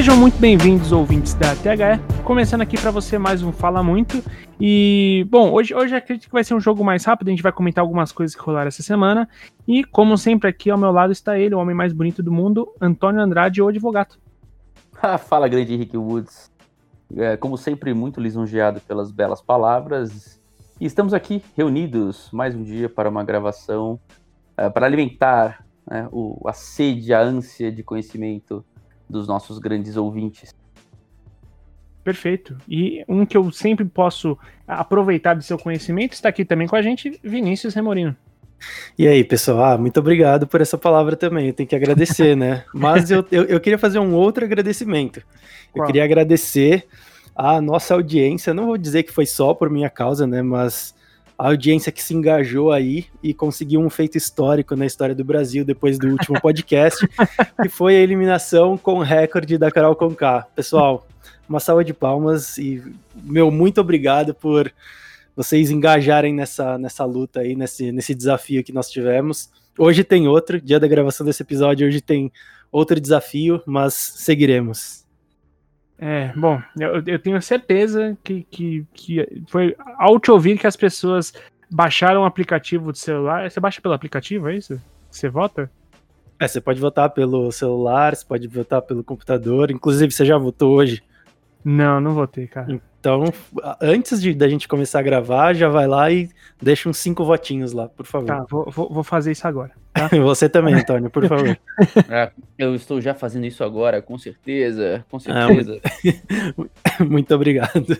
Sejam muito bem-vindos, ouvintes da THE. Começando aqui para você mais um Fala Muito. E, bom, hoje, hoje acredito que vai ser um jogo mais rápido. A gente vai comentar algumas coisas que rolaram essa semana. E, como sempre, aqui ao meu lado está ele, o homem mais bonito do mundo, Antônio Andrade, o advogado. Ah, fala, grande Henrique Woods. É, como sempre, muito lisonjeado pelas belas palavras. E estamos aqui reunidos mais um dia para uma gravação é, para alimentar né, o, a sede, a ânsia de conhecimento dos nossos grandes ouvintes. Perfeito. E um que eu sempre posso aproveitar do seu conhecimento está aqui também com a gente, Vinícius Remorino. E aí, pessoal, ah, muito obrigado por essa palavra também. Eu tenho que agradecer, né? Mas eu, eu, eu, queria fazer um outro agradecimento. Qual? Eu queria agradecer a nossa audiência. Não vou dizer que foi só por minha causa, né? Mas a audiência que se engajou aí e conseguiu um feito histórico na história do Brasil depois do último podcast, que foi a eliminação com recorde da Carol Conká. Pessoal, uma salva de palmas e meu muito obrigado por vocês engajarem nessa, nessa luta aí, nesse, nesse desafio que nós tivemos. Hoje tem outro, dia da gravação desse episódio, hoje tem outro desafio, mas seguiremos. É, bom, eu, eu tenho certeza que, que, que foi ao te ouvir que as pessoas baixaram o aplicativo do celular. Você baixa pelo aplicativo, é isso? Você vota? É, você pode votar pelo celular, você pode votar pelo computador. Inclusive, você já votou hoje? Não, não votei, cara. Então, antes de da gente começar a gravar, já vai lá e deixa uns cinco votinhos lá, por favor. Tá, vou, vou fazer isso agora. Tá? Você também, Antônio, por favor. É, eu estou já fazendo isso agora, com certeza, com ah, certeza. Ah, muito obrigado.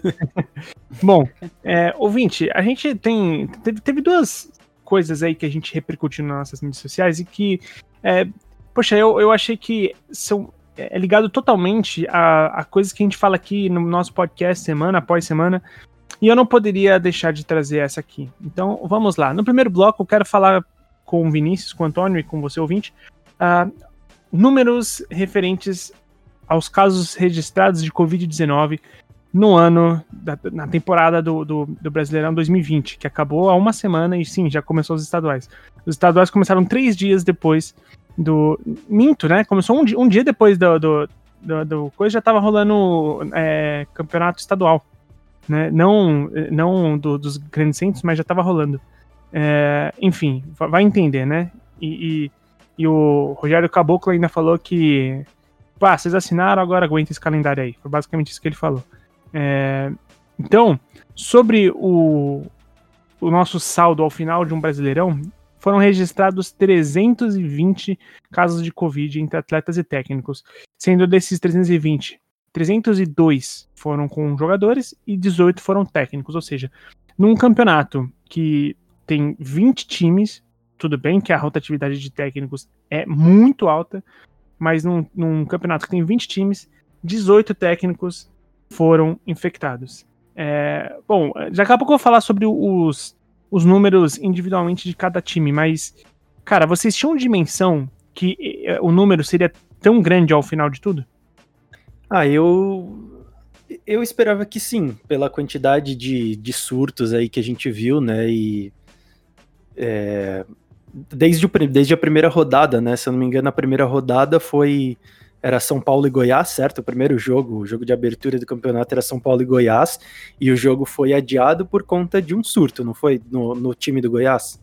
Bom, é, ouvinte, a gente tem. Teve, teve, duas coisas aí que a gente repercutiu nas nossas mídias sociais e que. É, poxa, eu, eu achei que são é ligado totalmente a, a coisas que a gente fala aqui no nosso podcast semana após semana. E eu não poderia deixar de trazer essa aqui. Então, vamos lá. No primeiro bloco, eu quero falar com o Vinícius, com o Antônio e com você, ouvinte, uh, números referentes aos casos registrados de Covid-19 no ano, da, na temporada do, do, do, Brasileirão 2020, que acabou há uma semana e sim, já começou os estaduais. Os estaduais começaram três dias depois do. Minto, né? Começou um, um dia depois do, do, do, do, coisa, já tava rolando é, campeonato estadual. Né? Não, não do, dos grandes centros, mas já tava rolando. É, enfim, vai entender, né? E, e, e, o Rogério Caboclo ainda falou que. Pá, vocês assinaram, agora aguenta esse calendário aí. Foi basicamente isso que ele falou. É, então, sobre o, o nosso saldo ao final de um Brasileirão, foram registrados 320 casos de Covid entre atletas e técnicos, sendo desses 320, 302 foram com jogadores e 18 foram técnicos, ou seja, num campeonato que tem 20 times, tudo bem que a rotatividade de técnicos é muito alta, mas num, num campeonato que tem 20 times, 18 técnicos foram infectados. É, bom, daqui a pouco eu vou falar sobre os os números individualmente de cada time, mas, cara, vocês tinham dimensão que eh, o número seria tão grande ao final de tudo? Ah, eu. Eu esperava que sim, pela quantidade de, de surtos aí que a gente viu, né? E. É, desde, o, desde a primeira rodada, né? Se eu não me engano, a primeira rodada foi era São Paulo e Goiás, certo? O primeiro jogo, o jogo de abertura do campeonato era São Paulo e Goiás, e o jogo foi adiado por conta de um surto, não foi? No, no time do Goiás?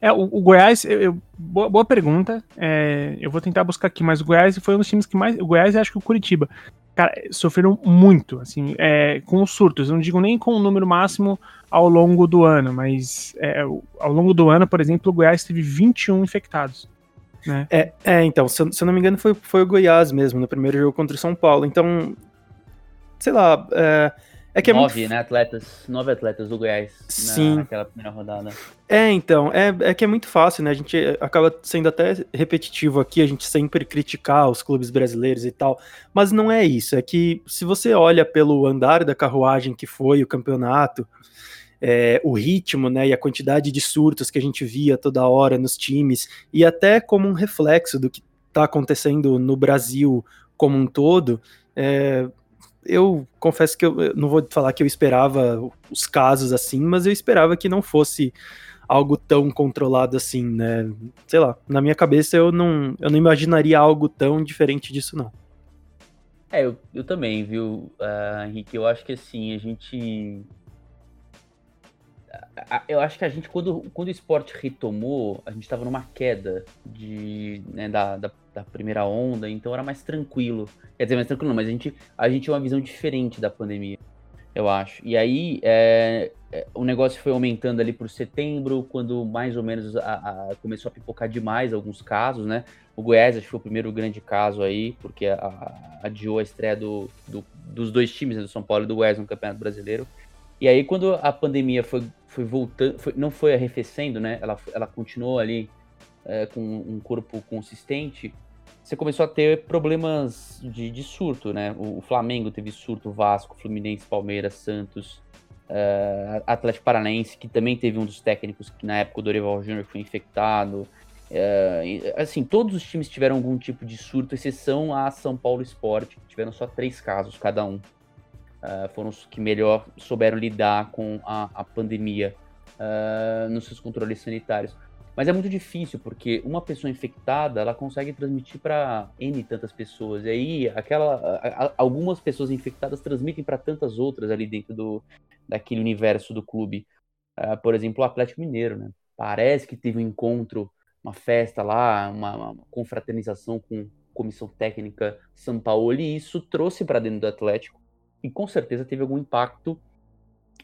É, o, o Goiás, eu, eu, boa, boa, pergunta. É, eu vou tentar buscar aqui, mas o Goiás foi um dos times que mais. O Goiás e acho que o Curitiba. Cara, sofreram muito, assim, é, com os surtos. Eu não digo nem com o número máximo ao longo do ano, mas é, ao longo do ano, por exemplo, o Goiás teve 21 infectados. Né? É, é, então, se eu, se eu, não me engano, foi, foi o Goiás mesmo, no primeiro jogo contra o São Paulo. Então, sei lá. É, é que é nove, muito... né, atletas, nove atletas do Goiás Sim. naquela primeira rodada. É, então, é, é que é muito fácil, né? A gente acaba sendo até repetitivo aqui, a gente sempre criticar os clubes brasileiros e tal, mas não é isso. É que se você olha pelo andar da carruagem que foi o campeonato, é, o ritmo né, e a quantidade de surtos que a gente via toda hora nos times, e até como um reflexo do que está acontecendo no Brasil como um todo, é, eu confesso que eu não vou falar que eu esperava os casos assim, mas eu esperava que não fosse algo tão controlado assim, né? Sei lá, na minha cabeça eu não, eu não imaginaria algo tão diferente disso, não. É, eu, eu também, viu, uh, Henrique? Eu acho que assim, a gente. Eu acho que a gente, quando, quando o esporte retomou, a gente estava numa queda de, né, da, da, da, primeira onda, então era mais tranquilo. Quer dizer, mais tranquilo, não, mas a gente, a gente tinha uma visão diferente da pandemia, eu acho. E aí, é, é o negócio foi aumentando ali por setembro, quando mais ou menos a, a, começou a pipocar demais alguns casos, né? O Goiás acho que foi o primeiro grande caso aí, porque a, adiou a estreia do, do, dos dois times, né, do São Paulo e do Goiás no Campeonato Brasileiro. E aí, quando a pandemia foi, foi voltando, foi, não foi arrefecendo, né? Ela, ela continuou ali é, com um corpo consistente. Você começou a ter problemas de, de surto, né? O, o, Flamengo teve surto, Vasco, Fluminense, Palmeiras, Santos, uh, Atlético Paranaense, que também teve um dos técnicos que na época o Dorival Júnior foi infectado. É, assim, todos os times tiveram algum tipo de surto, exceção a São Paulo Sport, que tiveram só três casos cada um. Uh, foram os que melhor souberam lidar com a, a pandemia uh, nos seus controles sanitários. Mas é muito difícil, porque uma pessoa infectada, ela consegue transmitir para N tantas pessoas. E aí, aquela, algumas pessoas infectadas transmitem para tantas outras ali dentro do, daquele universo do clube. Uh, por exemplo, o Atlético Mineiro, né? Parece que teve um encontro uma festa lá, uma, uma confraternização com comissão técnica São Paulo, e isso trouxe para dentro do Atlético e com certeza teve algum impacto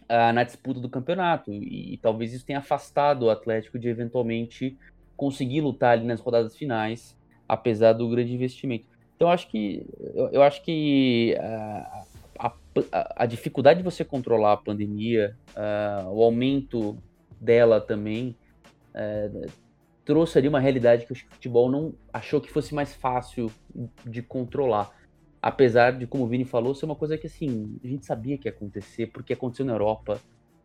uh, na disputa do campeonato e, e, talvez isso tenha afastado o Atlético de eventualmente conseguir lutar ali nas rodadas finais, apesar do grande investimento. Então acho que eu, eu acho que uh, a, a, a, dificuldade de você controlar a pandemia, uh, o aumento dela também uh, trouxe ali uma realidade que o futebol não achou que fosse mais fácil de controlar. Apesar de, como o Vini falou, ser uma coisa que assim, a gente sabia que ia acontecer, porque aconteceu na Europa,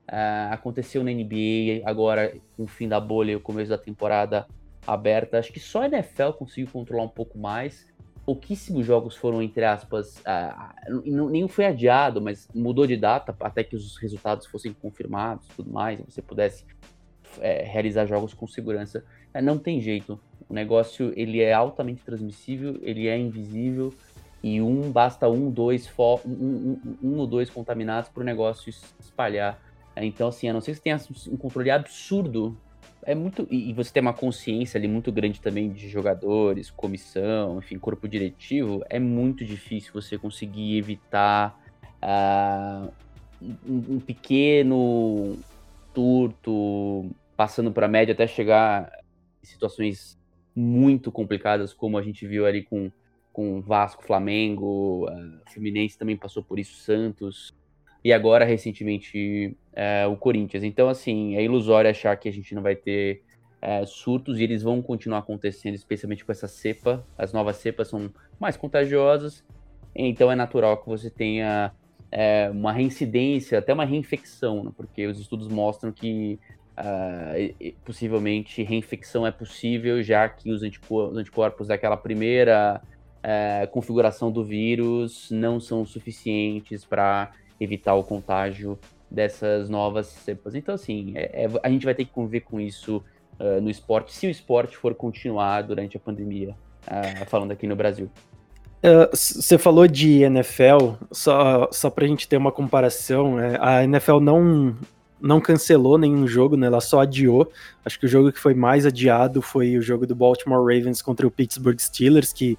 uh, aconteceu na NBA, agora com o fim da bolha e o começo da temporada aberta. Acho que só a NFL conseguiu controlar um pouco mais. Pouquíssimos jogos foram, entre aspas, uh, nenhum foi adiado, mas mudou de data até que os resultados fossem confirmados tudo mais, e você pudesse é, realizar jogos com segurança. É, não tem jeito. O negócio ele é altamente transmissível, ele é invisível e um basta um, dois, um, um, um ou dois contaminados para o negócio espalhar. É, então, assim, a não ser que você tenha um controle absurdo, é muito. E você tem uma consciência ali muito grande também de jogadores, comissão, enfim, corpo diretivo, é muito difícil você conseguir evitar uh, um, um pequeno turto, passando para média até chegar em situações muito complicadas, como a gente viu ali com, com Vasco, Flamengo, uh, Fluminense também passou por isso, Santos, e agora recentemente uh, o Corinthians. Então, assim, é ilusório achar que a gente não vai ter uh, surtos e eles vão continuar acontecendo, especialmente com essa cepa. As novas cepas são mais contagiosas, então é natural que você tenha uma reincidência, até uma reinfecção, né? porque os estudos mostram que uh, possivelmente reinfecção é possível, já que os anticorpos daquela primeira uh, configuração do vírus não são suficientes para evitar o contágio dessas novas cepas. Então, assim, é, é, a gente vai ter que conviver com isso uh, no esporte, se o esporte for continuar durante a pandemia, falando aqui no Brasil. Você falou de NFL, só, só para a gente ter uma comparação, é, a NFL não, não cancelou nenhum jogo, né? Ela só adiou. Acho que o jogo que foi mais adiado foi o jogo do Baltimore Ravens contra o Pittsburgh Steelers, que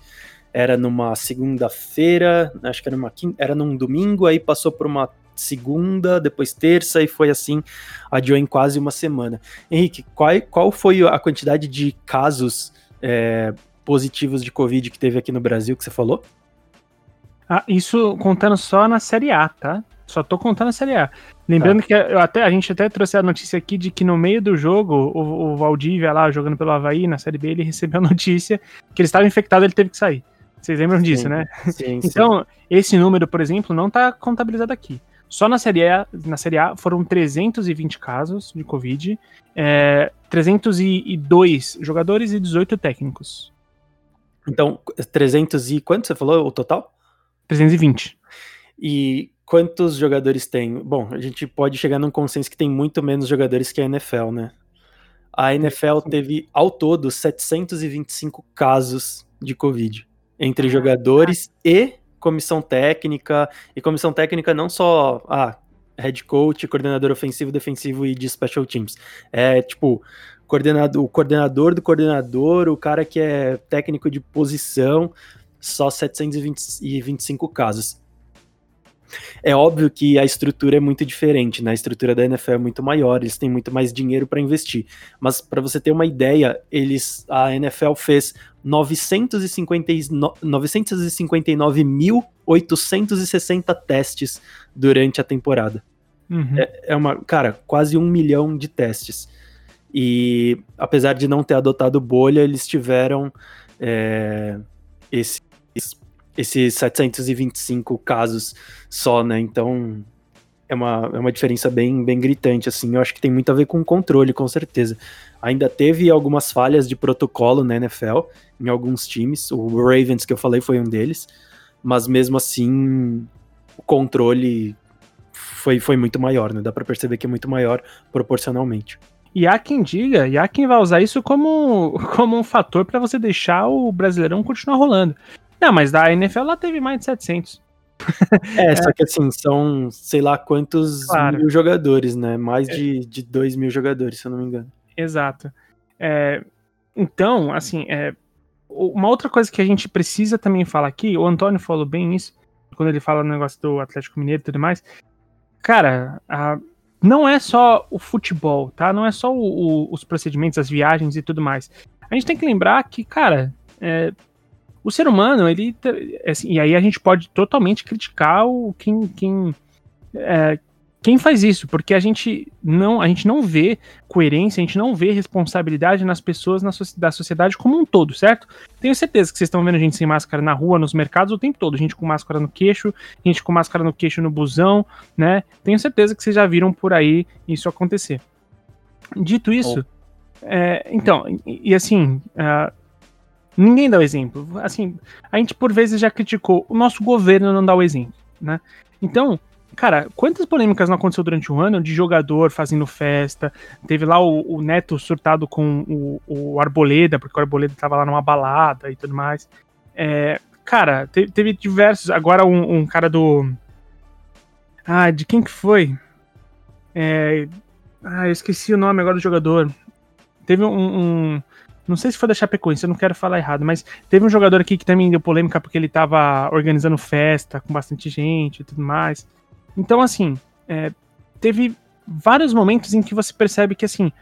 era numa segunda-feira, acho que era numa era num domingo, aí passou por uma segunda, depois terça e foi assim, adiou em quase uma semana. Henrique, qual, qual foi a quantidade de casos é, positivos de Covid que teve aqui no Brasil que você falou? Ah, isso contando só na Série A, tá? Só tô contando a Série A. Lembrando tá. que eu até, a gente até trouxe a notícia aqui de que no meio do jogo, o, o Valdívia lá, jogando pelo Havaí, na Série B, ele recebeu a notícia que ele estava infectado ele teve que sair. Vocês lembram sim, disso, né? Sim, então, sim. esse número, por exemplo, não está contabilizado aqui. Só na Série, a, na série A foram 320 casos de Covid, é, 302 jogadores e 18 técnicos. Então, 300 e quanto você falou o total? 320. E quantos jogadores tem? Bom, a gente pode chegar num consenso que tem muito menos jogadores que a NFL, né? A NFL teve, ao todo, 725 casos de Covid entre jogadores e comissão técnica, e comissão técnica não só ah, head coach, coordenador ofensivo, defensivo e de special teams. É tipo, coordenador, o coordenador do coordenador, o cara que é técnico de posição, só 725 casos. É óbvio que a estrutura é muito diferente, né? A estrutura da NFL é muito maior, eles têm muito mais dinheiro para investir. Mas para você ter uma ideia, eles a NFL fez 959.860 testes durante a temporada. Uhum. É, é, uma, cara, quase um milhão de testes. E apesar de não ter adotado bolha, eles tiveram é, esses, esses 725 casos só, né? Então é uma, é uma diferença bem, bem gritante, assim. Eu acho que tem muito a ver com controle, com certeza. Ainda teve algumas falhas de protocolo na NFL, em alguns times. O Ravens, que eu falei, foi um deles. Mas mesmo assim, o controle foi, foi muito maior, né? Dá para perceber que é muito maior proporcionalmente. E há quem diga, e há quem vai usar isso como, como um fator para você deixar o Brasileirão continuar rolando. Não, mas da NFL lá teve mais de 700. É, é, só que assim, são sei lá quantos claro. mil jogadores, né? Mais é. de, de 2 mil jogadores, se eu não me engano. Exato. É, então, assim, é, uma outra coisa que a gente precisa também falar aqui, o Antônio falou bem isso, quando ele fala no negócio do Atlético Mineiro e tudo mais. Cara, a, não é só o futebol, tá? Não é só o, o, os procedimentos, as viagens e tudo mais. A gente tem que lembrar que, cara, é, o ser humano, ele. Assim, e aí a gente pode totalmente criticar o quem, quem, é, quem faz isso, porque a gente não a gente não vê coerência, a gente não vê responsabilidade nas pessoas na so da sociedade como um todo, certo? Tenho certeza que vocês estão vendo gente sem máscara na rua, nos mercados o tempo todo, gente com máscara no queixo, gente com máscara no queixo no busão, né? Tenho certeza que vocês já viram por aí isso acontecer. Dito isso, oh. é, então, e, e assim, uh, ninguém dá o exemplo. Assim, a gente por vezes já criticou, o nosso governo não dá o exemplo, né? Então, Cara, quantas polêmicas não aconteceu durante o ano de jogador fazendo festa? Teve lá o, o Neto surtado com o, o, Arboleda, porque o Arboleda tava lá numa balada e tudo mais. É, cara, teve, teve, diversos. Agora um, um, cara do. Ah, de quem que foi? É, ah, eu esqueci o nome agora do jogador. Teve um, um. Não sei se foi da Chapecoense, eu não quero falar errado, mas teve um jogador aqui que também deu polêmica porque ele tava organizando festa com bastante gente e tudo mais. Então, assim, é, teve vários momentos em que você percebe que, assim,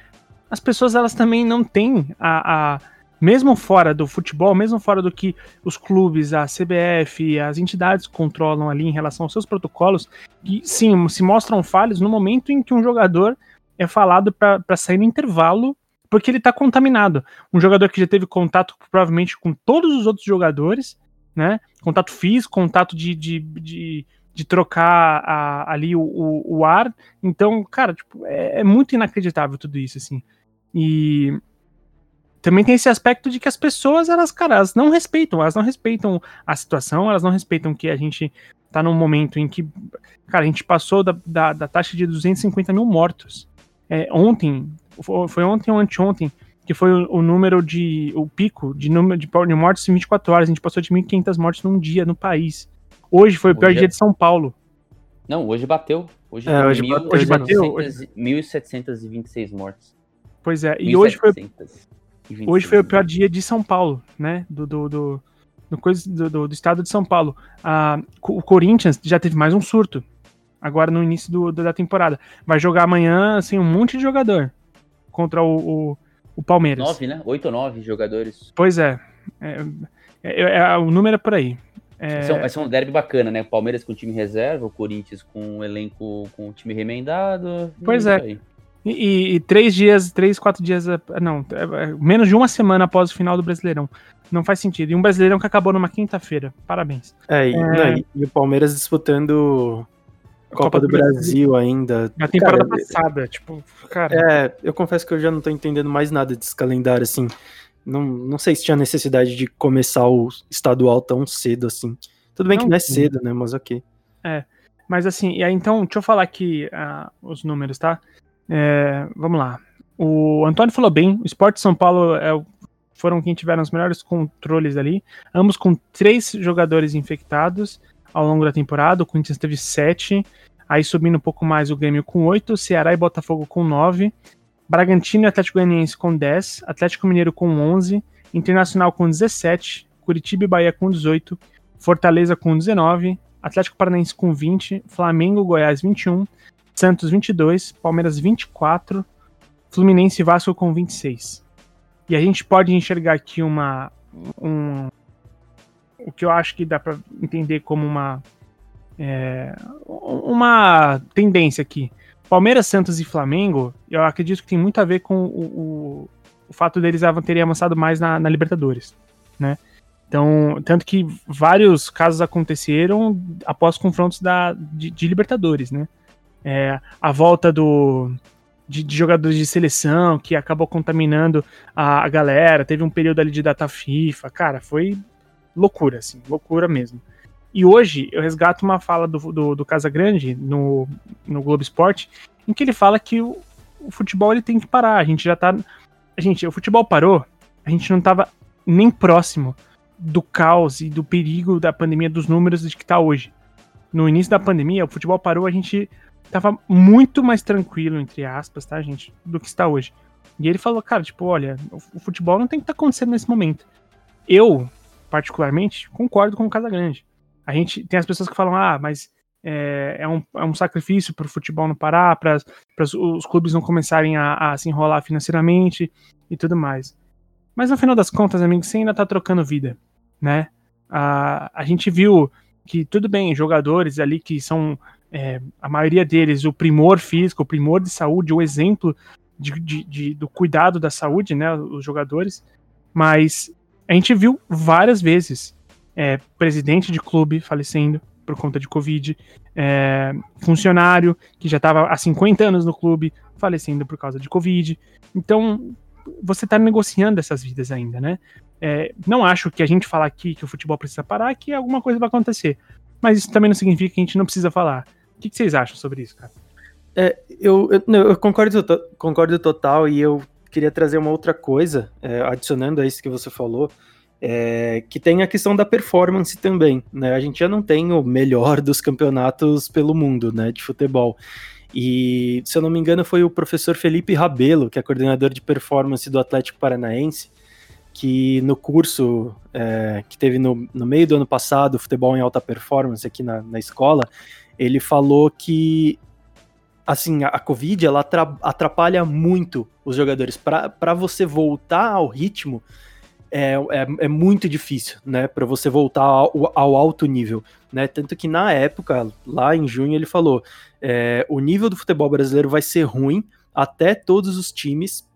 as pessoas elas também não têm a, a mesmo fora do futebol, mesmo fora do que os clubes, a CBF, as entidades controlam ali em relação aos seus protocolos, que sim, se mostram falhos no momento em que um jogador é falado para sair no intervalo porque ele está contaminado. Um jogador que já teve contato provavelmente com todos os outros jogadores, né? Contato físico, contato de, de, de de trocar a, ali o, o, o, ar. Então, cara, tipo, é, é, muito inacreditável tudo isso, assim. E também tem esse aspecto de que as pessoas, elas, cara, elas não respeitam, elas não respeitam a situação, elas não respeitam que a gente tá num momento em que, cara, a gente passou da, da, da taxa de 250 mil mortos. É, ontem, foi ontem ou anteontem, que foi o, o, número de, o pico de número de, de mortes em 24 horas, a gente passou de 1.500 mortes num dia no país. Hoje foi o pior hoje dia é... de São Paulo. Não, hoje bateu. Hoje, é, hoje, mil, hoje bateu. 1.726 mortes. Pois é, e hoje foi, hoje foi o pior dia de São Paulo, né? Do, do, do, do, do, do estado de São Paulo. Ah, o Corinthians já teve mais um surto. Agora no início do, da temporada. Vai jogar amanhã, assim, um monte de jogador. Contra o, o, o Palmeiras. Nove, né? Oito ou nove jogadores. Pois é. É, é, é. O número é por aí. É... Vai, ser um, um derby bacana, né? Palmeiras com time reserva, o Corinthians com o elenco com o time remendado. Pois é. E, e, e, três dias, três, quatro dias. É, não, é, menos de uma semana após o final do Brasileirão. Não faz sentido. E um Brasileirão que acabou numa quinta-feira. Parabéns. É, e, é... Não, e, o Palmeiras disputando Copa, do, Brasil, Brasil, ainda. Na temporada cara, passada, tipo, cara. É, eu confesso que eu já não tô entendendo mais nada desse calendário, assim. Não, não sei se tinha necessidade de começar o estadual tão cedo assim. Tudo bem não, que não é cedo, né? Mas ok. É. Mas assim, e aí, então, deixa eu falar aqui uh, os números, tá? É, vamos lá. O Antônio falou bem, o Esporte São Paulo é o foram quem tiveram os melhores controles ali, ambos com três jogadores infectados ao longo da temporada. O Corinthians teve sete, aí subindo um pouco mais o Grêmio com oito, Ceará e Botafogo com nove, Bragantino e Atlético Goianiense com 10, Atlético Mineiro com 11, Internacional com 17, Curitiba e Bahia com 18, Fortaleza com 19, Atlético Paranaense com 20, Flamengo, Goiás 21, Santos 22, Palmeiras 24, Fluminense e Vasco com 26. E a gente pode enxergar aqui uma um, o que eu acho que dá para entender como uma é, uma tendência aqui. Palmeiras, Santos e Flamengo, eu acredito que tem muito a ver com o, o, o fato deles terem avançado mais na, na Libertadores, né? Então, tanto que vários casos aconteceram após confrontos da, de, de Libertadores, né? É, a volta do, de, de, jogadores de seleção que acabou contaminando a, a, galera, teve um período ali de data FIFA, cara, foi loucura, assim, loucura mesmo. E hoje eu resgato uma fala do, do, do Casagrande no, no Globo Esporte, em que ele fala que o, o futebol ele tem que parar, a gente já tá... Gente, o futebol parou, a gente não tava nem próximo do caos e do perigo da pandemia, dos números de que tá hoje. No início da pandemia, o futebol parou, a gente tava muito mais tranquilo, entre aspas, tá, gente, do que está hoje. E ele falou, cara, tipo, olha, o futebol não tem que estar tá acontecendo nesse momento. Eu, particularmente, concordo com o Casagrande. A gente tem as pessoas que falam, ah, mas é, é um, é um sacrifício para o futebol não parar, para os clubes não começarem a, a se enrolar financeiramente e tudo mais. Mas no final das contas, amigo, você ainda tá trocando vida, né? A, a gente viu que tudo bem, jogadores ali que são é, a maioria deles o primor físico, o primor de saúde, o exemplo de, de, de, do cuidado da saúde, né? Os jogadores, mas a gente viu várias vezes é, presidente de clube falecendo por conta de Covid, é, funcionário que já estava há 50 anos no clube falecendo por causa de Covid. Então, você está negociando essas vidas ainda, né? É, não acho que a gente falar aqui que o futebol precisa parar, que alguma coisa vai acontecer. Mas isso também não significa que a gente não precisa falar. O que, que vocês acham sobre isso, cara? É, eu, eu, eu, concordo, concordo total e eu queria trazer uma outra coisa, é, adicionando a isso que você falou, é, que tem a questão da performance também, né? A gente já não tem o melhor dos campeonatos pelo mundo, né, de futebol. E, se eu não me engano, foi o professor Felipe Rabelo, que é coordenador de performance do Atlético Paranaense, que no curso é, que teve no, no, meio do ano passado, Futebol em Alta Performance, aqui na, na escola, ele falou que assim, a, a Covid ela atrapalha muito os jogadores. Para você voltar ao ritmo, é, é, é muito difícil, né? Para você voltar ao, ao, alto nível, né? Tanto que na época, lá em junho, ele falou: é, o nível do futebol brasileiro vai ser ruim até todos os times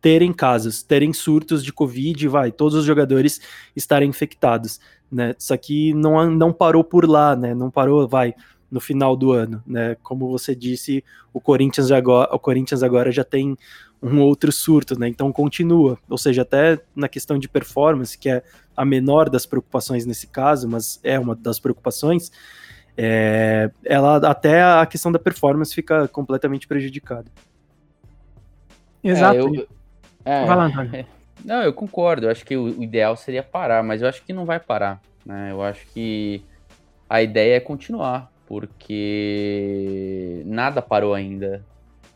terem casos, terem surtos de Covid, vai, todos os jogadores estarem infectados, né? Isso aqui não, não parou por lá, né? Não parou, vai, no final do ano, né? Como você disse, o Corinthians agora, o Corinthians agora já tem um outro surto, né? Então continua, ou seja, até na questão de performance, que é a menor das preocupações nesse caso, mas é uma das preocupações, é, ela até a questão da performance fica completamente prejudicada. Exato. É, eu, é, vai lá, Antônio. Não, eu concordo. Eu acho que o, o, ideal seria parar, mas eu acho que não vai parar. Né? Eu acho que a ideia é continuar, porque nada parou ainda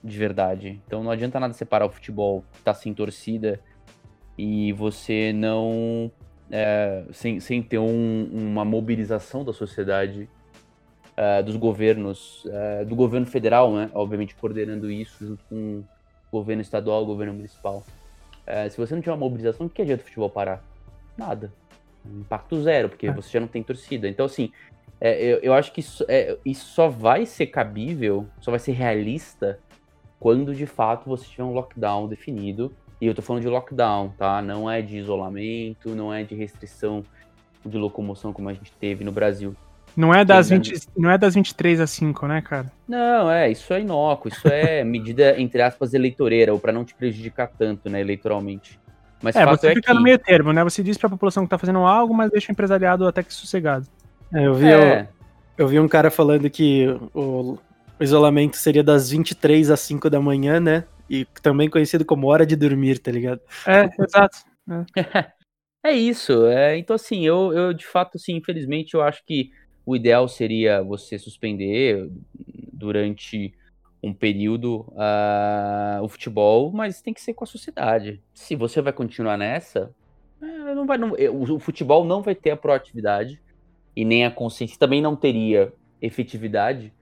de verdade. Então não adianta nada separar o futebol que tá sem torcida e você não. É, sem, sem ter um, uma mobilização da sociedade, é, dos governos, é, do governo federal, né? Obviamente coordenando isso junto com o governo estadual, o governo municipal. É, se você não tiver uma mobilização, o que adianta o futebol parar? Nada. Impacto zero, porque é. você já não tem torcida. Então, assim, é, eu, eu, acho que isso, é, isso só vai ser cabível, só vai ser realista quando de fato você tiver um lockdown definido. E eu tô falando de lockdown, tá? Não é de isolamento, não é de restrição de locomoção como a gente teve no Brasil. Não é das, 20, não é das 23 às 5, né, cara? Não, é, isso é inócuo, isso é medida, entre aspas, eleitoreira, ou para não te prejudicar tanto, né, eleitoralmente. Mas é, você é fica que... no meio termo, né? Você diz pra população que tá fazendo algo, mas deixa o empresariado até que sossegado. É, eu vi, é. Eu, eu, vi um cara falando que o, o isolamento seria das 23 às 5 da manhã, né? E também conhecido como hora de dormir, tá ligado? É, exato. É, é isso. É, então, assim, eu, eu de fato, assim, infelizmente, eu acho que o ideal seria você suspender durante um período uh, o futebol, mas tem que ser com a sociedade. Se você vai continuar nessa, é, não vai, não, o, o futebol não vai ter a proatividade e nem a consciência. Também não teria efetividade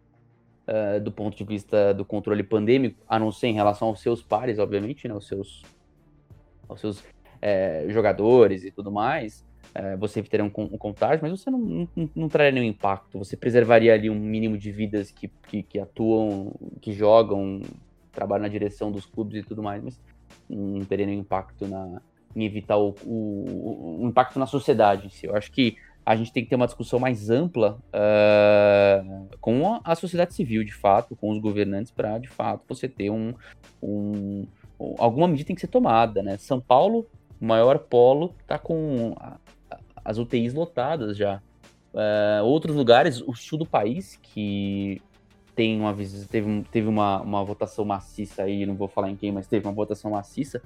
uh, do ponto de vista do controle pandêmico, a não ser em relação aos seus pares, obviamente, né, aos seus, aos seus é, jogadores e tudo mais. É, você teria um, um, contágio, mas você não, não, não, traria nenhum impacto. Você preservaria ali um mínimo de vidas que, que, que, atuam, que jogam, trabalham na direção dos clubes e tudo mais, mas não teria nenhum impacto na, em evitar o, o, o impacto na sociedade em si. Eu acho que a gente tem que ter uma discussão mais ampla uh, com a, sociedade civil, de fato, com os governantes, para, de fato, você ter um, um, Alguma medida tem que ser tomada, né? São Paulo, o maior polo, está com as UTIs lotadas já. Uh, outros lugares, o sul do país, que tem uma teve, teve uma, uma votação maciça aí, não vou falar em quem, mas teve uma votação maciça,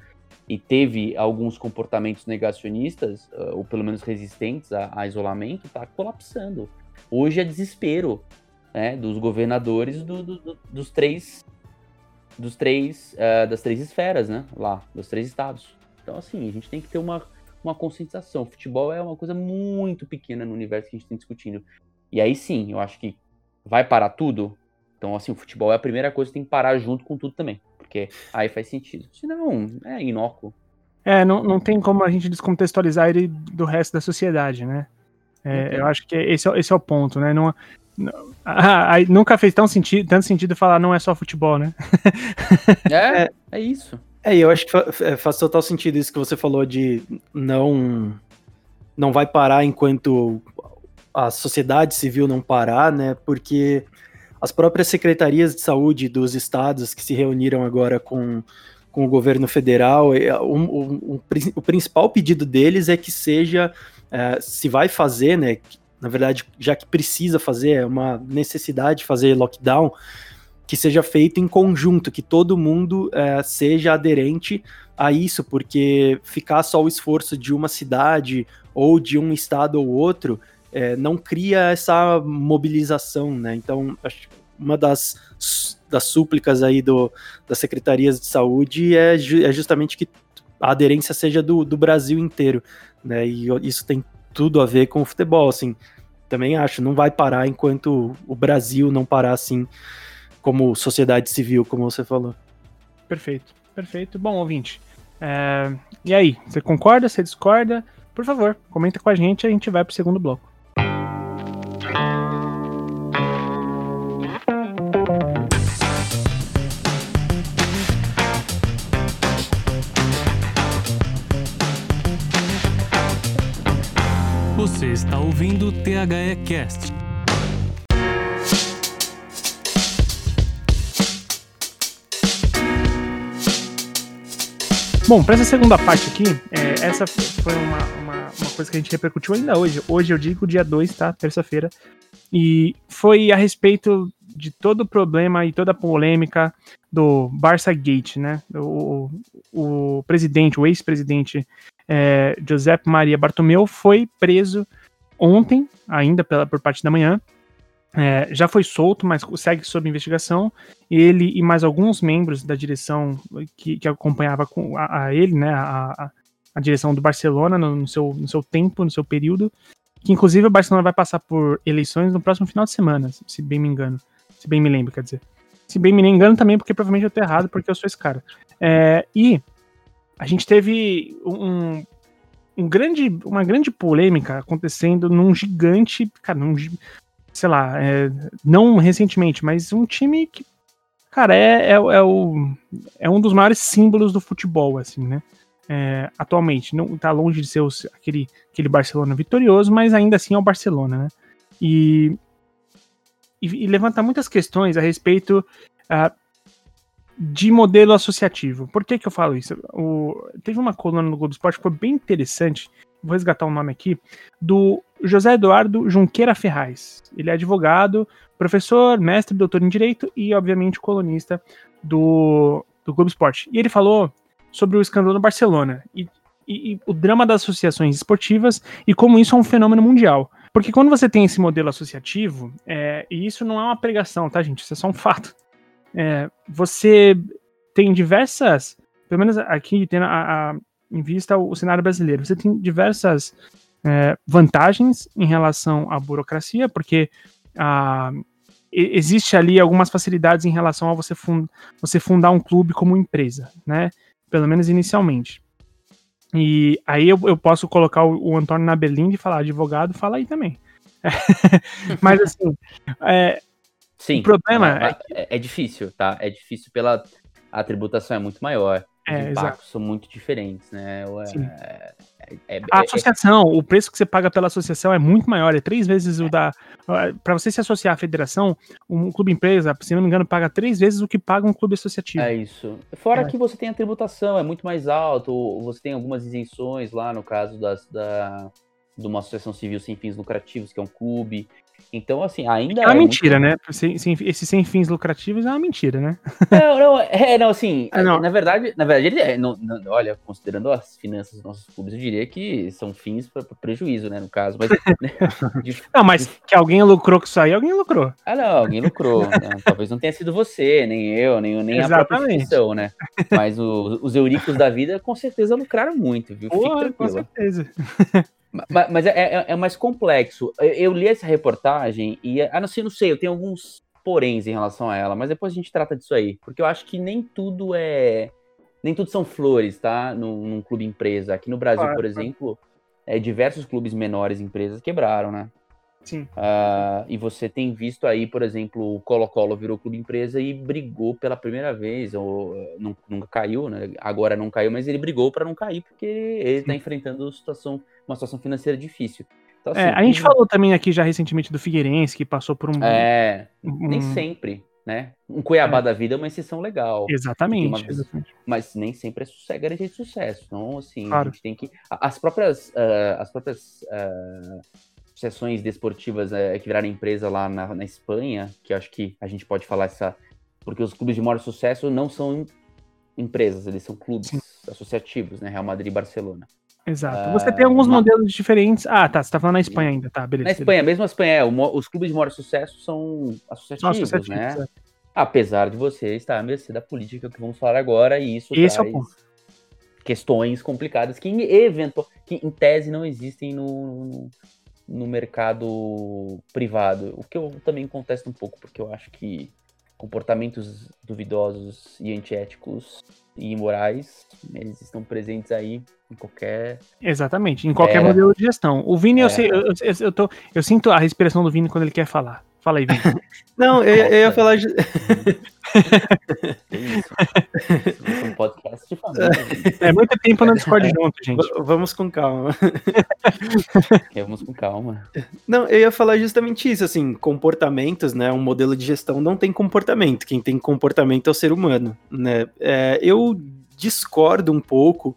e teve alguns comportamentos negacionistas, uh, ou pelo menos resistentes a, a isolamento, está colapsando. Hoje é desespero né, dos governadores do, do, do, dos três dos três uh, das três esferas, né, lá, dos três estados. Então, assim, a gente tem que ter uma, uma conscientização. O futebol é uma coisa muito pequena no universo que a gente tem discutindo. E aí sim, eu acho que vai parar tudo. Então, assim, o futebol é a primeira coisa que tem que parar junto com tudo também porque aí faz sentido. Senão, é inócuo. É, não, não tem como a gente descontextualizar ele do resto da sociedade, né? É, eu acho que esse é, esse é o ponto, né? Não, não ah, nunca fez tão sentido, tanto sentido falar não é só futebol, né? é, é, é isso. É, eu acho que faz, é, faz total sentido isso que você falou de não não vai parar enquanto a sociedade civil não parar, né? Porque as próprias secretarias de saúde dos estados que se reuniram agora com, com o governo federal, o, o principal pedido deles é que seja, é, se vai fazer, né, na verdade, já que precisa fazer, é uma necessidade fazer lockdown, que seja feito em conjunto, que todo mundo é, seja aderente a isso, porque ficar só o esforço de uma cidade ou de um estado ou outro é, não cria essa mobilização, né? Então, acho uma das, das súplicas aí do, das secretarias de saúde é, é justamente que a aderência seja do, do Brasil inteiro, né? E isso tem tudo a ver com o futebol, assim. Também acho, não vai parar enquanto o Brasil não parar assim, como sociedade civil, como você falou. Perfeito, perfeito. Bom, ouvinte. É... E aí, você concorda? Você discorda? Por favor, comenta com a gente, a gente vai pro segundo bloco. Você está ouvindo o THE Cast. Bom, para essa segunda parte aqui, é, essa foi uma, uma, uma, coisa que a gente repercutiu ainda hoje. Hoje eu digo dia 2, tá? Terça-feira. E foi a respeito de todo o problema e toda a polêmica do Barça Gate, né? O, o presidente, o ex-presidente é, Maria Bartomeu foi preso ontem, ainda pela, por parte da manhã. É, já foi solto, mas segue sob investigação. Ele e mais alguns membros da direção que, que acompanhava com, a, a ele, né, a, a, direção do Barcelona no, no, seu, no seu tempo, no seu período, que inclusive o Barcelona vai passar por eleições no próximo final de semana, se bem me engano. Se bem me lembro, quer dizer. Se bem me engano também, porque provavelmente eu tô errado, porque eu sou esse cara. É, e a gente teve um, um grande, uma grande polêmica acontecendo num gigante, cara, num, sei lá, é, não recentemente, mas um time que, cara, é, é, é, o, é um dos maiores símbolos do futebol, assim, né? É, atualmente, não tá longe de ser os, aquele, aquele Barcelona vitorioso, mas ainda assim é o Barcelona, né? E, e, e levanta muitas questões a respeito uh, de modelo associativo. Por que, que eu falo isso? O, teve uma coluna no Globo Esporte que foi bem interessante, vou resgatar o nome aqui, do José Eduardo Junqueira Ferraz. Ele é advogado, professor, mestre, doutor em Direito e, obviamente, colunista do, do Globo Esporte. E ele falou sobre o escândalo no Barcelona. E e, e o drama das associações esportivas e como isso é um fenômeno mundial. Porque quando você tem esse modelo associativo, é, e isso não é uma pregação, tá, gente? Isso é só um fato. É, você tem diversas, pelo menos aqui tem a, a, em vista o, o cenário brasileiro, você tem diversas é, vantagens em relação à burocracia, porque a, existe ali algumas facilidades em relação a você, fund, você fundar um clube como empresa, né? Pelo menos inicialmente. E aí eu, eu posso colocar o, o Antônio na berlinda e falar, advogado, fala aí também. Mas assim, é, Sim, o problema é, é, é, difícil, tá? É difícil pela a tributação é muito maior. Os é, impactos são muito diferentes, né? É, é, é, a associação, o preço que você paga pela associação é muito maior, é três vezes o da. Para você se associar à federação, um clube empresa, se não me engano, paga três vezes o que paga um clube associativo. É isso. Fora que você tem a tributação, é muito mais alto, você tem algumas isenções lá no caso das, da, de uma associação civil sem fins lucrativos, que é um clube. Então, assim, ainda. É uma é mentira, muito... né? Sem, sem, esse sem fins lucrativos é uma mentira, né? Não, não, é, não, assim, é, não. na verdade, na verdade, ele é. Não, não, olha, considerando as finanças dos nossos clubes, eu diria que são fins para prejuízo, né? No caso. Mas, né, de... Não, mas que alguém lucrou com isso aí, alguém lucrou. Ah, não, alguém lucrou. Né? Talvez não tenha sido você, nem eu, nem, nem a própria instituição, né? Mas o, os euricos da vida com certeza lucraram muito, viu? Porra, com certeza. Mas, mas é, é, é, mais complexo. Eu, li essa reportagem e, ah, não sei, não sei, eu tenho alguns poréns em relação a ela, mas depois a gente trata disso aí. Porque eu acho que nem tudo é. Nem tudo são flores, tá? Num, num clube empresa. Aqui no Brasil, por exemplo, é, diversos clubes menores empresas quebraram, né? Sim. Uh, e você tem visto aí, por exemplo, o Colo-Colo virou clube empresa e brigou pela primeira vez, ou não, nunca caiu, né? Agora não caiu, mas ele brigou para não cair porque ele está enfrentando situação, uma situação financeira difícil. Então, é, assim, é, a gente falou também aqui já recentemente do Figueirense, que passou por um. É, um, nem sempre, né? Um Cuiabá é. da vida é uma exceção legal. Exatamente, uma... exatamente. Mas nem sempre é, é garantia de sucesso. Então, assim, claro. a gente tem que. As próprias. Uh, as próprias uh, sessões desportivas é, que viraram empresa lá na, na Espanha, que acho que a gente pode falar essa. Porque os clubes de maior sucesso não são empresas, eles são clubes Sim. associativos, né? Real Madrid e Barcelona. Exato. Você tem alguns modelos diferentes. Ah, tá. Você tá falando na Espanha ainda, tá? Beleza. Na Espanha, mesmo a Espanha, é, os clubes de maior sucesso são associativos, associativos né? É. Apesar de você estar à mercê da política que vamos falar agora, e isso Esse traz é o ponto. questões complicadas que, eventual, que em tese não existem no, no mercado privado, o que eu também contesto um pouco, porque eu acho que comportamentos duvidosos e antiéticos e imorais, eles estão presentes aí em qualquer. Exatamente, em qualquer era. modelo de gestão. O Vini, é. eu, sei, eu, eu, tô, eu sinto a respiração do Vini quando ele quer falar. Fala aí, Vini. Não, eu, eu ia falar. De... um podcast de família. É muito tempo no Discord junto, gente. Vamos com calma. Vamos com calma. Não, eu ia falar justamente isso, assim, comportamentos, né? Um modelo de gestão não tem comportamento. Quem tem comportamento é o ser humano, né? É, eu discordo um pouco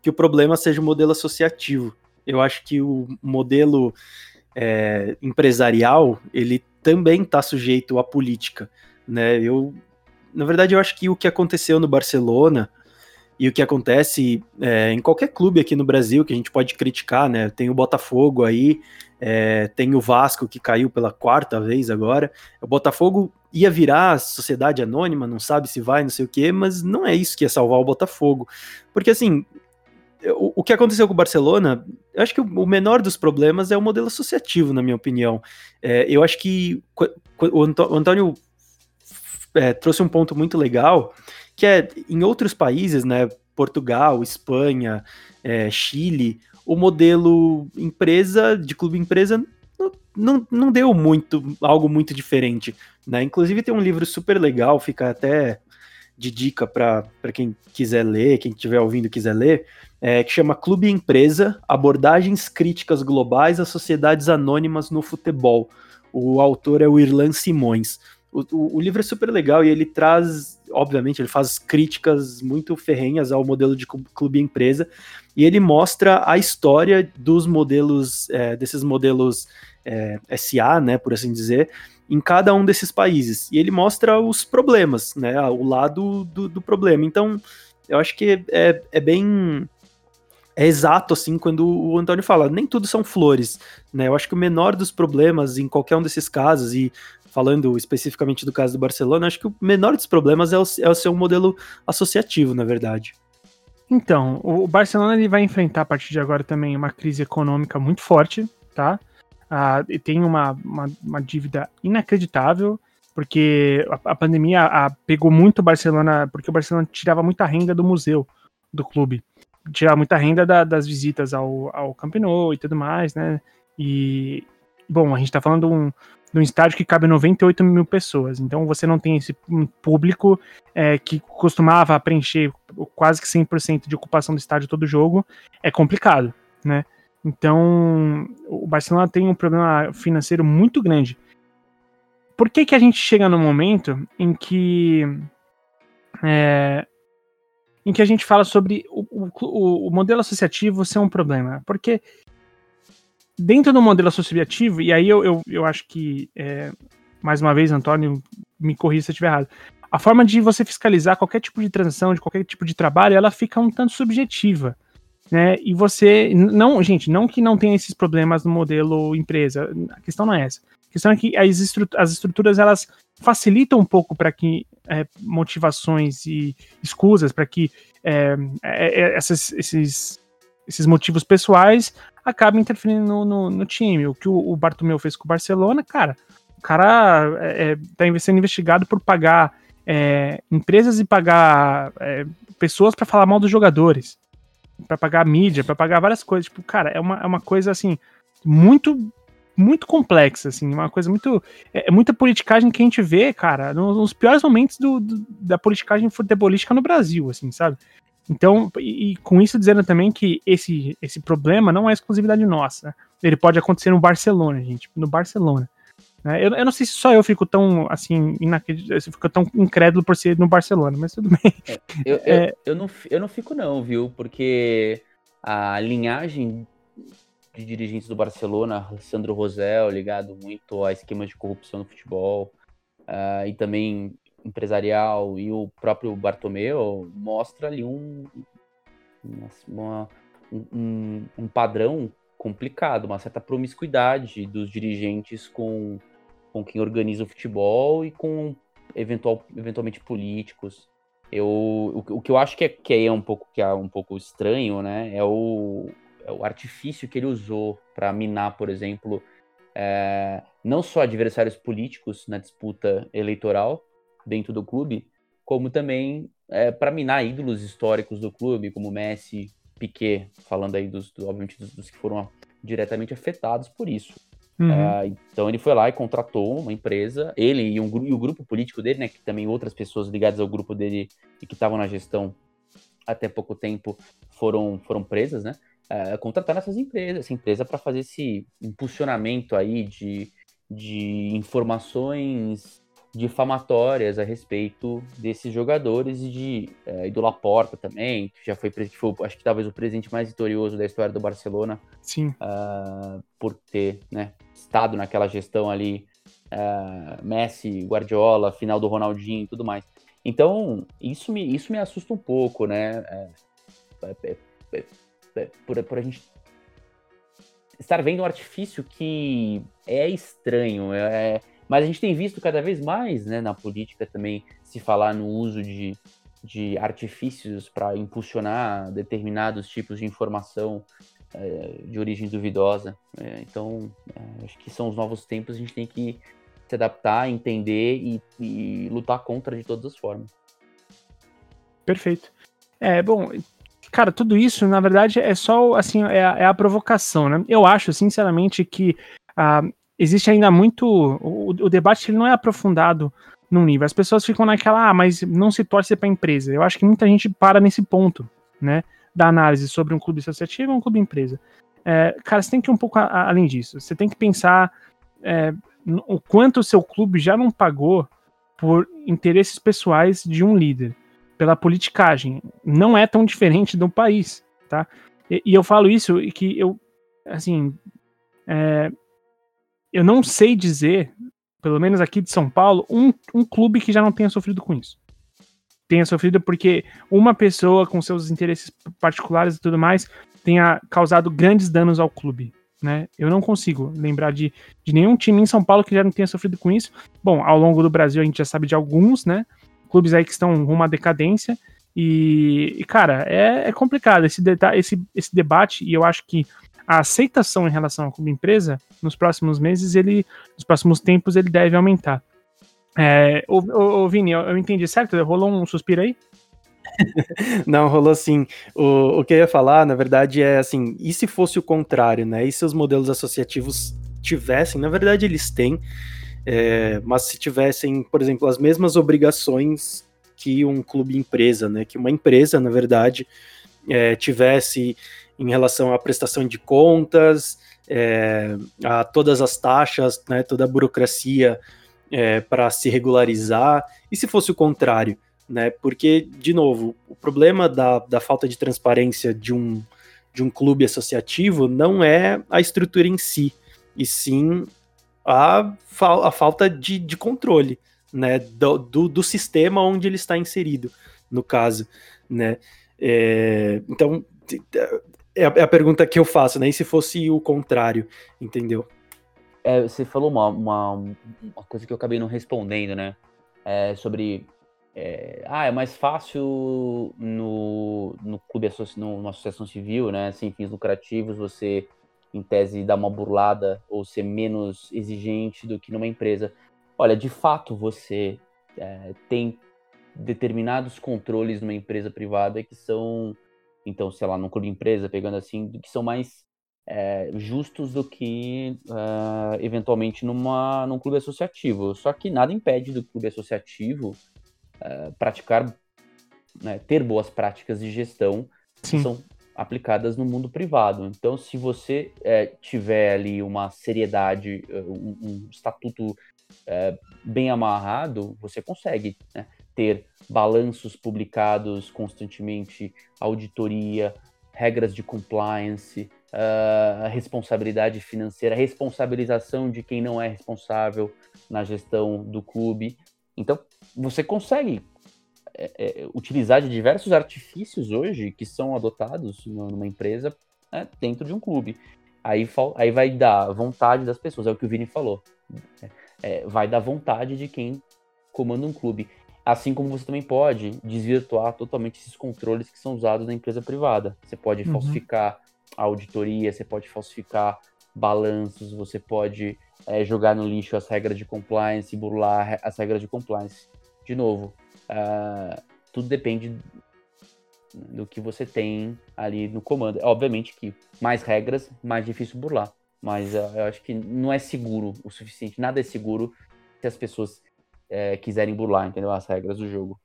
que o problema seja o modelo associativo. Eu acho que o modelo é, empresarial, ele também está sujeito à política, né? Eu, na verdade, eu acho que o que aconteceu no Barcelona e o que acontece é, em qualquer clube aqui no Brasil que a gente pode criticar, né? Tem o Botafogo aí, é, tem o Vasco que caiu pela quarta vez agora. O Botafogo ia virar sociedade anônima, não sabe se vai, não sei o quê, mas não é isso que ia salvar o Botafogo. Porque assim, o, que aconteceu com o Barcelona, eu acho que o, o, menor dos problemas é o modelo associativo, na minha opinião. É, eu acho que o, Antônio é, trouxe um ponto muito legal, que é em outros países, né, Portugal, Espanha, é, Chile, o modelo empresa, de clube empresa, não, não, não deu muito, algo muito diferente. Né? Inclusive tem um livro super legal, fica até de dica para quem quiser ler, quem estiver ouvindo quiser ler, é, que chama Clube Empresa: Abordagens Críticas Globais às Sociedades Anônimas no Futebol. O autor é o Irlan Simões. O, o, o, livro é super legal e ele traz, obviamente, ele faz críticas muito ferrenhas ao modelo de clube empresa e ele mostra a história dos modelos, é, desses modelos é, SA, né, por assim dizer, em cada um desses países. E ele mostra os problemas, né? O lado do, do problema. Então, eu acho que é, é bem. é exato assim quando o Antônio fala, nem tudo são flores, né? Eu acho que o menor dos problemas em qualquer um desses casos, e falando especificamente do caso do Barcelona, acho que o menor dos problemas é o, é o seu modelo associativo, na verdade. Então, o Barcelona ele vai enfrentar a partir de agora também uma crise econômica muito forte, tá? E tem uma, uma, uma, dívida inacreditável, porque a, a pandemia a, pegou muito o Barcelona, porque o Barcelona tirava muita renda do museu do clube tirar muita renda da, das visitas ao, ao Camp Nou e tudo mais, né? E, bom, a gente tá falando de um, de um estádio que cabe 98 mil pessoas, então você não tem esse público é, que costumava preencher quase que 100% de ocupação do estádio todo jogo, é complicado, né? Então, o Barcelona tem um problema financeiro muito grande. Por que que a gente chega no momento em que é, em que a gente fala sobre o, o, o modelo associativo ser um problema. Porque dentro do modelo associativo, e aí eu, eu, eu acho que, é, mais uma vez, Antônio, me corrija se eu estiver errado, a forma de você fiscalizar qualquer tipo de transação, de qualquer tipo de trabalho, ela fica um tanto subjetiva. Né? E você. não Gente, não que não tenha esses problemas no modelo empresa, a questão não é essa. A questão é que as, estruturas elas facilitam um pouco para que é, motivações e escusas, para que é, é, é, essas, esses, esses motivos pessoais acabem interferindo no, no, no time. O que o, o, Bartomeu fez com o Barcelona, cara, o cara está é, é, sendo investigado por pagar empresas e pagar pessoas para falar mal dos jogadores, para pagar mídia, para pagar várias coisas. Tipo, cara, é uma, é uma coisa assim muito muito complexa, assim, uma coisa muito. É, é, muita politicagem que a gente vê, cara, nos, nos piores momentos do, do, da politicagem futebolística no Brasil, assim, sabe? Então, e, e, com isso dizendo também que esse, esse problema não é exclusividade nossa. Ele pode acontecer no Barcelona, gente, no Barcelona. Né? Eu, eu não sei se só eu fico tão, assim, inacreditável, fico tão incrédulo por ser no Barcelona, mas tudo bem. É, eu, é, eu, eu, não, eu não fico não, viu? Porque a linhagem de dirigentes do Barcelona, Sandro Rosel, ligado muito a esquemas de corrupção no futebol, uh, e também empresarial, e o próprio Bartomeu, mostra ali um, uma, um, um padrão complicado, uma certa promiscuidade dos dirigentes com, com quem organiza o futebol e com eventual, eventualmente políticos. Eu, o, o que eu acho que é, que é um pouco que é um pouco estranho, né, é o, é o artifício que ele usou para minar, por exemplo, é, não só adversários políticos na disputa eleitoral dentro do clube, como também é, para minar ídolos históricos do clube, como Messi, Piquet, falando aí dos, do, obviamente dos, dos, que foram diretamente afetados por isso. Uhum. É, então ele foi lá e contratou uma empresa, ele e, um, e o grupo político dele, né, que também outras pessoas ligadas ao grupo dele e que estavam na gestão até pouco tempo foram, foram presas, né? é, contratar essas empresas, essa empresa para fazer esse impulsionamento aí de, de informações difamatórias a respeito desses jogadores e, de, é, e do Laporta também, que já foi, que foi, acho que talvez o presidente mais vitorioso da história do Barcelona. Sim. Uh, por ter né, estado naquela gestão ali, uh, Messi, Guardiola, final do Ronaldinho e tudo mais. Então, isso me, isso me assusta um pouco, né? É, é, é é, por, por a gente estar vendo um artifício que é estranho, é, é, mas a gente tem visto cada vez mais né, na política também se falar no uso de, de artifícios para impulsionar determinados tipos de informação é, de origem duvidosa. É, então, é, acho que são os novos tempos, a gente tem que se adaptar, entender e, e lutar contra de todas as formas. Perfeito. É, bom, Cara, tudo isso, na verdade, é só assim, é, é a provocação, né? Eu acho, sinceramente, que uh, existe ainda muito. O, o debate ele não é aprofundado num nível. As pessoas ficam naquela, ah, mas não se torce para a empresa. Eu acho que muita gente para nesse ponto, né? Da análise sobre um clube associativo ou um clube empresa. É, cara, você tem que ir um pouco a, a, além disso. Você tem que pensar é, o quanto o seu clube já não pagou por interesses pessoais de um líder pela politicagem. Não é tão diferente do país, tá? E, e eu falo isso e que eu, assim, é, eu não sei dizer, pelo menos aqui de São Paulo, um, um clube que já não tenha sofrido com isso. tenha sofrido porque uma pessoa com seus interesses particulares e tudo mais tenha causado grandes danos ao clube. Né? Eu não consigo lembrar de, de nenhum time em São Paulo que já não tenha sofrido com isso. Bom, ao longo do Brasil a gente já sabe de alguns, né? Clubes aí que estão rumo à decadência. E, e cara, é, é complicado esse, esse, esse debate, e eu acho que a aceitação em relação ao clube empresa, nos próximos meses, ele, nos próximos tempos, ele deve aumentar. É, ô, ô, ô Vini, eu, eu entendi certo? Rolou um suspiro aí? Não, rolou sim. O, o que eu ia falar, na verdade, é assim, e se fosse o contrário, né? E se os modelos associativos tivessem, na verdade eles têm, é, mas se tivessem, por exemplo, as mesmas obrigações que um clube empresa, né? Que uma empresa, na verdade, é, tivesse em relação à prestação de contas, é, a todas as taxas, né? Toda a burocracia é, para se regularizar, e se fosse o contrário, né? Porque, de novo, o problema da, da falta de transparência de um, de um clube associativo não é a estrutura em si, e sim a, a falta de, de controle, né? Do, do, do, sistema onde ele está inserido, no caso, né? É, então, é a, é a pergunta que eu faço, né? E se fosse o contrário, entendeu? É, você falou uma, uma, uma, coisa que eu acabei não respondendo, né? É sobre. É, ah, é mais fácil no, no clube, numa associação civil, né? Sem fins lucrativos, você, em tese, dar uma burlada ou ser menos exigente do que numa empresa. Olha, de fato, você é, tem determinados controles numa empresa privada que são, então, sei lá, num clube empresa, pegando assim, que são mais é, justos do que uh, eventualmente numa, num clube associativo. Só que nada impede do clube associativo uh, praticar, né, ter boas práticas de gestão Sim. que são aplicadas no mundo privado. Então, se você é, tiver ali uma seriedade, um, um estatuto é, bem amarrado, você consegue né, ter balanços publicados constantemente, auditoria, regras de compliance, uh, responsabilidade financeira, responsabilização de quem não é responsável na gestão do clube. Então, você consegue é, é, utilizar de diversos artifícios hoje que são adotados numa empresa né, dentro de um clube. Aí, aí vai dar vontade das pessoas, é o que o Vini falou. É, vai dar vontade de quem comanda um clube. Assim como você também pode desvirtuar totalmente esses controles que são usados na empresa privada. Você pode uhum. falsificar a auditoria, você pode falsificar balanços, você pode é, jogar no lixo as regras de compliance, burlar as regras de compliance. De novo, uh, tudo depende do que você tem ali no comando. Obviamente que mais regras, mais difícil burlar. Mas uh, eu acho que não é seguro o suficiente. Nada é seguro se as pessoas é, quiserem burlar, entendeu? As regras do jogo.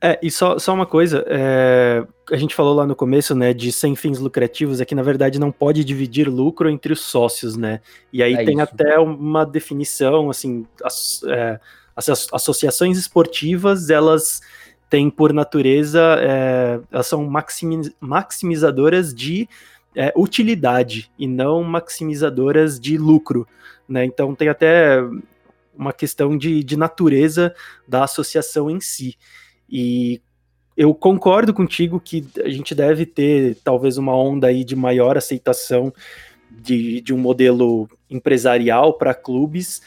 É, e só, só uma coisa, é, a gente falou lá no começo, né, de sem fins lucrativos, é que na verdade não pode dividir lucro entre os sócios, né? E aí é tem isso. até uma definição, assim, as, é, as, associações esportivas, elas têm por natureza, é, elas são maximiz, maximizadoras de é, utilidade e não maximizadoras de lucro, né? Então tem até uma questão de, de natureza da associação em si. E eu concordo contigo que a gente deve ter talvez uma onda aí de maior aceitação de, de um modelo empresarial para clubes.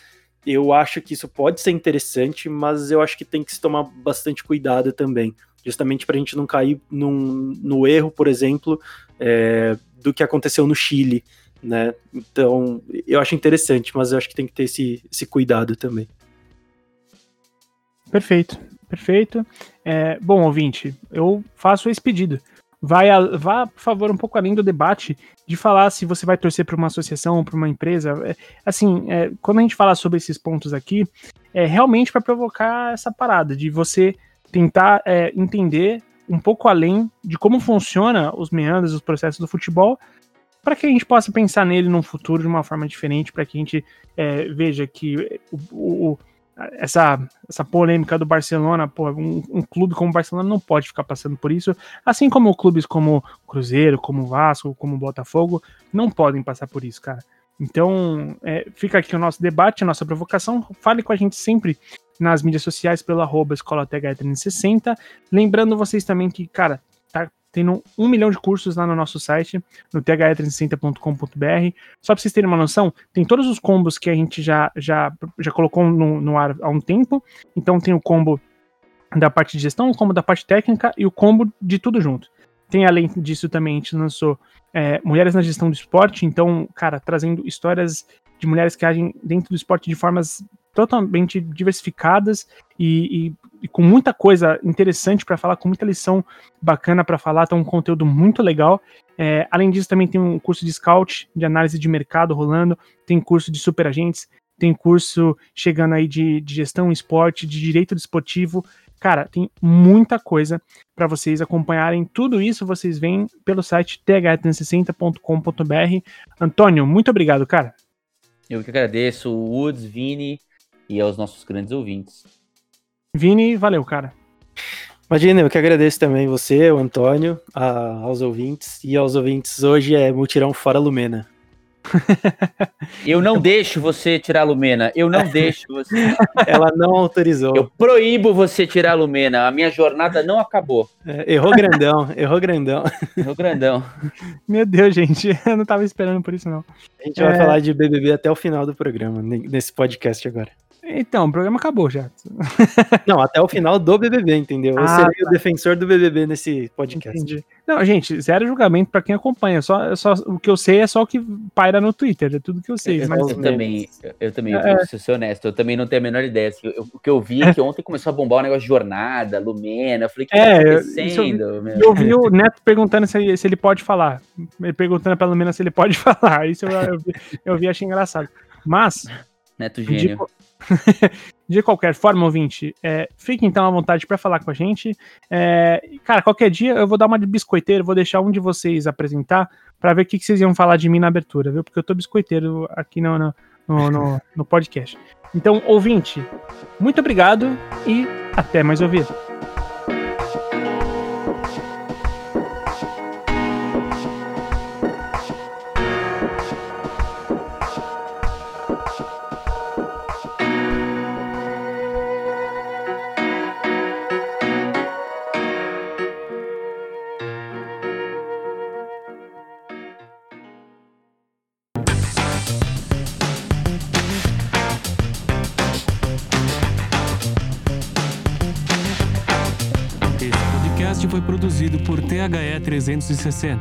Eu acho que isso pode ser interessante, mas eu acho que tem que se tomar bastante cuidado também, justamente para a gente não cair num, no erro, por exemplo, é, do que aconteceu no Chile, né? Então, eu acho interessante, mas eu acho que tem que ter esse, esse cuidado também. Perfeito. Perfeito. É, bom, ouvinte, eu faço esse pedido. Vai a, vá, por favor, um pouco além do debate de falar se você vai torcer para uma associação ou para uma empresa. É, assim, é, quando a gente fala sobre esses pontos aqui, é realmente para provocar essa parada de você tentar é, entender um pouco além de como funciona os meandros, os processos do futebol, para que a gente possa pensar nele no futuro de uma forma diferente, para que a gente é, veja que o, o, essa, essa polêmica do Barcelona, pô, um, um, clube como o Barcelona não pode ficar passando por isso, assim como clubes como Cruzeiro, como Vasco, como Botafogo, não podem passar por isso, cara. Então, é, fica aqui o nosso debate, a nossa provocação. Fale com a gente sempre nas mídias sociais pelo arroba escola TH360. Lembrando vocês também que, cara, tendo um milhão de cursos lá no nosso site, no th360.com.br. Só para vocês terem uma noção, tem todos os combos que a gente já, já, já colocou no, no ar há um tempo. Então tem o combo da parte de gestão, o combo da parte técnica e o combo de tudo junto. Tem, além disso, também a gente lançou é, Mulheres na Gestão do Esporte, então, cara, trazendo histórias de mulheres que agem dentro do esporte de formas totalmente diversificadas e, e, e com muita coisa interessante para falar, com muita lição bacana para falar, tá um conteúdo muito legal. É, além disso, também tem um curso de scout, de análise de mercado rolando, tem curso de super agentes, tem curso chegando aí de, de gestão esporte, de direito desportivo. Cara, tem muita coisa para vocês acompanharem. Tudo isso vocês veem pelo site th360.com.br. Antônio, muito obrigado, cara. Eu que agradeço, Woods, Vini e aos nossos grandes ouvintes. Vini, valeu, cara. Imagina, eu que agradeço também você, o Antônio, a, aos ouvintes e aos ouvintes. Hoje é Mutirão Fora Lumena. Eu não deixo você tirar a Lumena. Eu não deixo você. Ela não autorizou. Eu proíbo você tirar a Lumena. A minha jornada não acabou. É, errou grandão, errou grandão. Errou grandão. Meu Deus, gente. Eu não tava esperando por isso, não. A gente vai É. falar de BBB até o final do programa, ne- nesse podcast agora. Então, o programa acabou já. Não, até o final do BBB, entendeu? Eu Ah, serei o defensor do BBB nesse podcast. Entendi. Não, gente, zero julgamento pra quem acompanha. Só, só, o que eu sei é só o que paira no Twitter. É tudo que eu sei. Eu, mas eu também, eu, eu também, É. vou ser honesto, eu também não tenho a menor ideia. Assim, eu- o que eu vi é que ontem começou a bombar o negócio de jornada, Lumena. Eu falei, o que É, tá eu- acontecendo? meu? eu vi o Neto perguntando se ele, se ele pode falar. Perguntando pelo menos se ele pode falar. Isso eu, eu, vi, eu vi achei engraçado. Mas, Neto gênio. de qualquer forma, ouvinte, é, fique então à vontade para falar com a gente. É, cara, qualquer dia eu vou dar uma de biscoiteiro, vou deixar um de vocês apresentar para ver o que, que vocês iam falar de mim na abertura, viu? Porque eu tô biscoiteiro aqui no, no, no, no- podcast. Então, ouvinte, muito obrigado e até mais ouvir. 360.